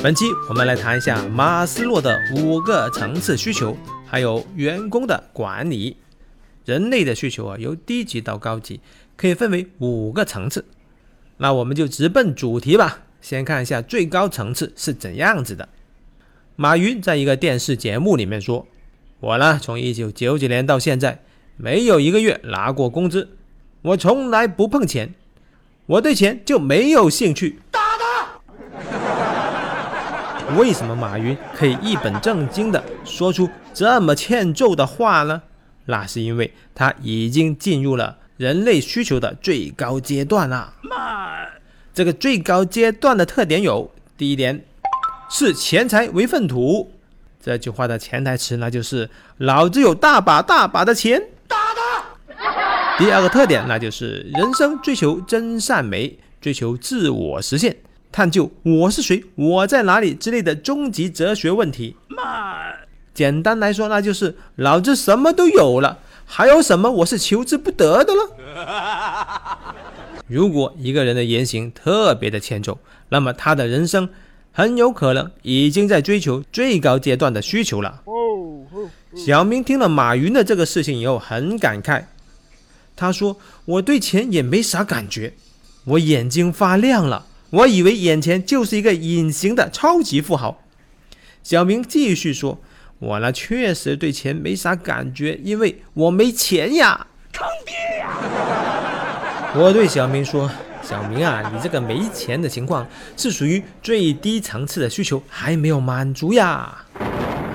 本期我们来谈一下马斯洛的五个层次需求，还有员工的管理。人类的需求啊，由低级到高级，可以分为五个层次。那我们就直奔主题吧。先看一下最高层次是怎样子的。马云在一个电视节目里面说：“我呢，从一九九九年到现在，没有一个月拿过工资，我从来不碰钱，我对钱就没有兴趣。”为什么马云可以一本正经的说出这么欠揍的话呢？那是因为他已经进入了人类需求的最高阶段了。这个最高阶段的特点有：第一点，视钱财为粪土。这句话的潜台词那就是老子有大把大把的钱。打他！第二个特点那就是人生追求真善美，追求自我实现，探究我是谁，我在哪里之类的终极哲学问题。简单来说，那就是老子什么都有了，还有什么我是求之不得的了？如果一个人的言行特别的欠揍，那么他的人生很有可能已经在追求最高阶段的需求了。小明听了马云的这个事情以后很感慨，他说：“我对钱也没啥感觉，我眼睛发亮了，我以为眼前就是一个隐形的超级富豪。”小明继续说。我呢，确实对钱没啥感觉，因为我没钱呀。坑爹呀！我对小明说：“小明啊，你这个没钱的情况是属于最低层次的需求还没有满足呀。”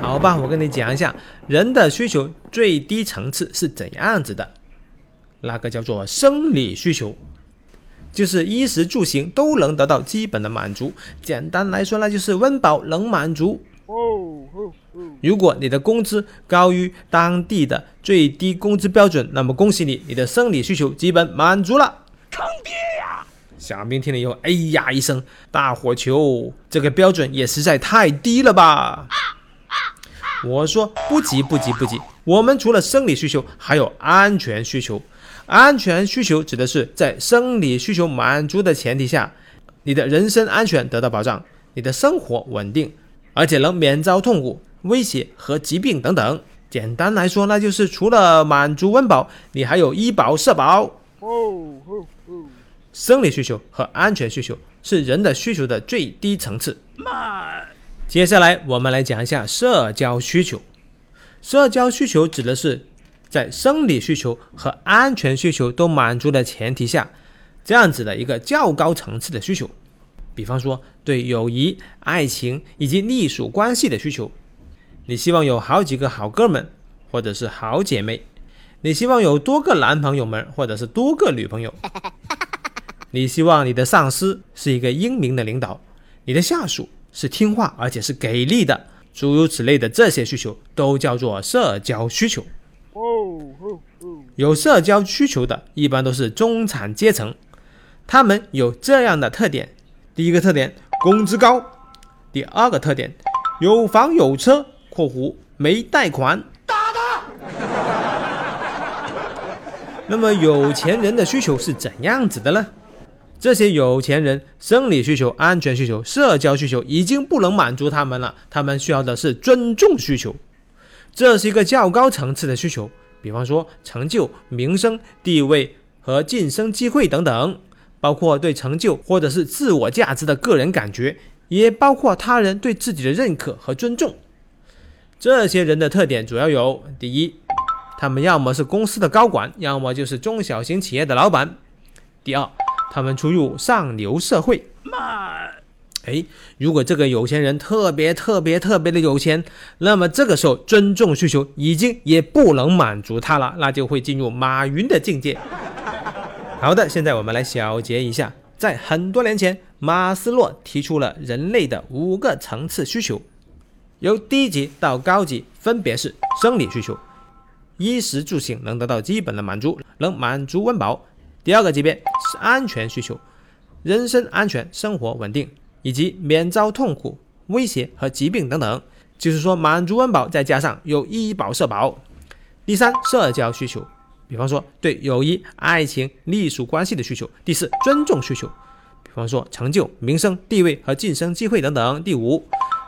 好吧，我跟你讲一下，人的需求最低层次是怎样子的。那个叫做生理需求，就是衣食住行都能得到基本的满足。简单来说，那就是温饱能满足。如果你的工资高于当地的最低工资标准，那么恭喜你，你的生理需求基本满足了。坑爹呀！小兵听了以后，哎呀一声，大火球，这个标准也实在太低了吧？我说不急不急不急，我们除了生理需求，还有安全需求。安全需求指的是在生理需求满足的前提下，你的人身安全得到保障，你的生活稳定。而且能免遭痛苦、威胁和疾病等等。简单来说，那就是除了满足温饱，你还有医保、社保。生理需求和安全需求是人的需求的最低层次。接下来我们来讲一下社交需求。社交需求指的是在生理需求和安全需求都满足的前提下，这样子的一个较高层次的需求。比方说，对友谊、爱情以及隶属关系的需求，你希望有好几个好哥们，或者是好姐妹；你希望有多个男朋友们，或者是多个女朋友；你希望你的上司是一个英明的领导，你的下属是听话而且是给力的，诸如此类的这些需求都叫做社交需求。有社交需求的，一般都是中产阶层，他们有这样的特点。第一个特点，工资高；第二个特点，有房有车（括弧没贷款）。打他！那么有钱人的需求是怎样子的呢？这些有钱人生理需求、安全需求、社交需求已经不能满足他们了，他们需要的是尊重需求，这是一个较高层次的需求。比方说成就、名声、地位和晋升机会等等。包括对成就或者是自我价值的个人感觉，也包括他人对自己的认可和尊重。这些人的特点主要有：第一，他们要么是公司的高管，要么就是中小型企业的老板；第二，他们出入上流社会。哎，如果这个有钱人特别特别特别的有钱，那么这个时候尊重需求已经也不能满足他了，那就会进入马云的境界。好的，现在我们来小结一下，在很多年前，马斯洛提出了人类的五个层次需求，由低级到高级，分别是生理需求，衣食住行能得到基本的满足，能满足温饱；第二个级别是安全需求，人身安全、生活稳定，以及免遭痛苦、威胁和疾病等等，就是说满足温饱，再加上有医保、社保；第三，社交需求。比方说，对友谊、爱情、隶属关系的需求；第四，尊重需求；比方说成就、名声、地位和晋升机会等等。第五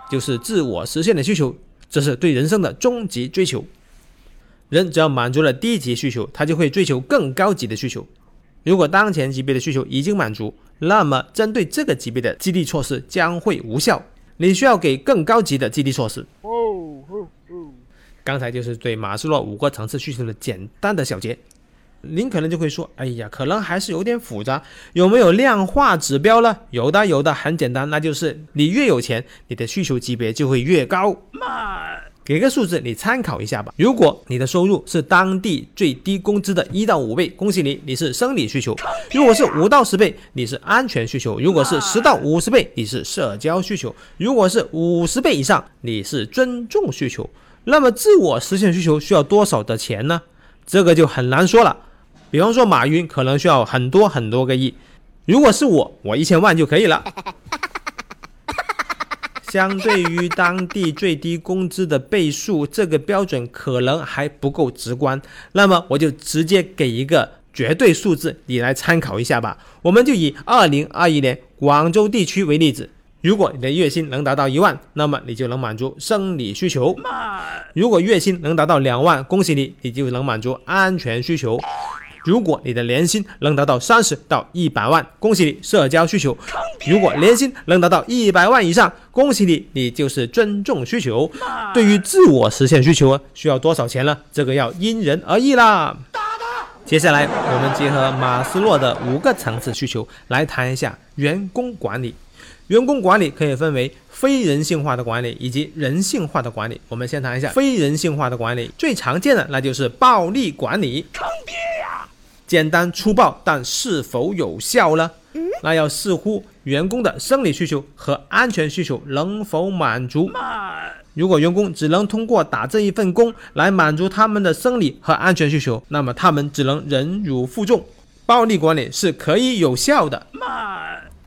就是自我实现的需求，这是对人生的终极追求。人只要满足了低级需求，他就会追求更高级的需求。如果当前级别的需求已经满足，那么针对这个级别的激励措施将会无效。你需要给更高级的激励措施。刚才就是对马斯洛五个层次需求的简单的小结。您可能就会说：“哎呀，可能还是有点复杂，有没有量化指标呢？”有的，有的，很简单，那就是你越有钱，你的需求级别就会越高。给个数字，你参考一下吧。如果你的收入是当地最低工资的一到五倍，恭喜你，你是生理需求；如果是五到十倍，你是安全需求；如果是十到五十倍，你是社交需求；如果是五十倍以上，你是尊重需求。那么自我实现需求需要多少的钱呢？这个就很难说了。比方说马云可能需要很多很多个亿，如果是我，我一千万就可以了。相对于当地最低工资的倍数，这个标准可能还不够直观。那么我就直接给一个绝对数字，你来参考一下吧。我们就以二零二一年广州地区为例子，如果你的月薪能达到一万，那么你就能满足生理需求；如果月薪能达到两万，恭喜你，你就能满足安全需求。如果你的年薪能达到三十到一百万，恭喜你社交需求；如果年薪能达到一百万以上，恭喜你，你就是尊重需求。对于自我实现需求，需要多少钱呢？这个要因人而异啦。接下来，我们结合马斯洛的五个层次需求来谈一下员工管理。员工管理可以分为非人性化的管理以及人性化的管理。我们先谈一下非人性化的管理，最常见的那就是暴力管理。坑爹呀！简单粗暴，但是否有效呢？那要视乎员工的生理需求和安全需求能否满足。如果员工只能通过打这一份工来满足他们的生理和安全需求，那么他们只能忍辱负重。暴力管理是可以有效的。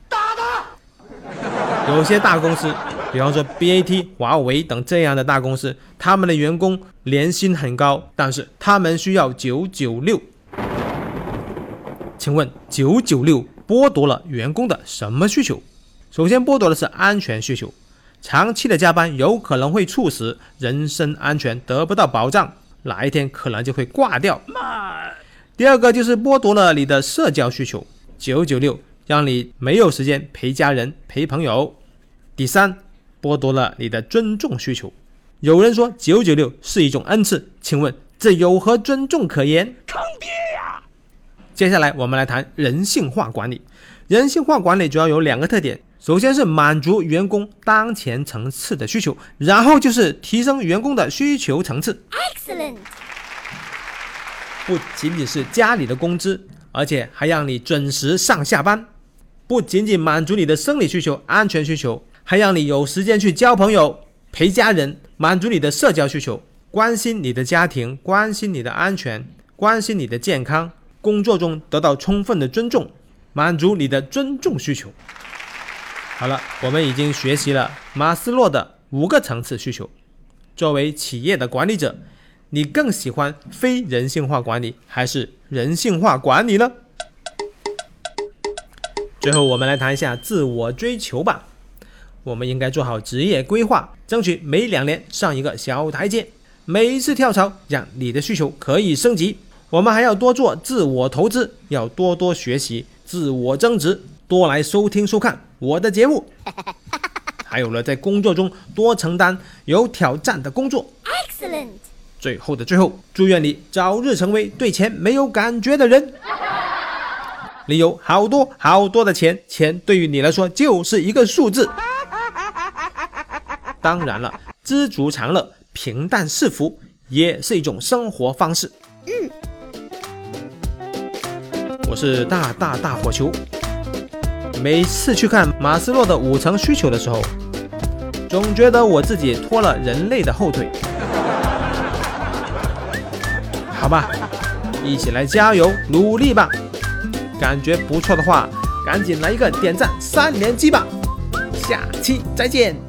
打他！有些大公司，比方说 BAT、华为等这样的大公司，他们的员工年薪很高，但是他们需要九九六。请问九九六剥夺了员工的什么需求？首先剥夺的是安全需求，长期的加班有可能会促使人身安全得不到保障，哪一天可能就会挂掉。第二个就是剥夺了你的社交需求，九九六让你没有时间陪家人、陪朋友。第三，剥夺了你的尊重需求。有人说九九六是一种恩赐，请问这有何尊重可言？坑爹呀！接下来我们来谈人性化管理。人性化管理主要有两个特点：首先是满足员工当前层次的需求，然后就是提升员工的需求层次。Excellent。不仅仅是加你的工资，而且还让你准时上下班；不仅仅满足你的生理需求、安全需求，还让你有时间去交朋友、陪家人，满足你的社交需求，关心你的家庭，关心你的安全，关心你的健康。工作中得到充分的尊重，满足你的尊重需求。好了，我们已经学习了马斯洛的五个层次需求。作为企业的管理者，你更喜欢非人性化管理还是人性化管理呢？最后，我们来谈一下自我追求吧。我们应该做好职业规划，争取每两年上一个小台阶，每一次跳槽让你的需求可以升级。我们还要多做自我投资，要多多学习，自我增值，多来收听收看我的节目。还有了，在工作中多承担有挑战的工作。Excellent。最后的最后，祝愿你早日成为对钱没有感觉的人。你有好多好多的钱，钱对于你来说就是一个数字。当然了，知足常乐、平淡是福，也是一种生活方式。是大大大火球。每次去看马斯洛的五层需求的时候，总觉得我自己拖了人类的后腿。好吧，一起来加油努力吧！感觉不错的话，赶紧来一个点赞三连击吧！下期再见。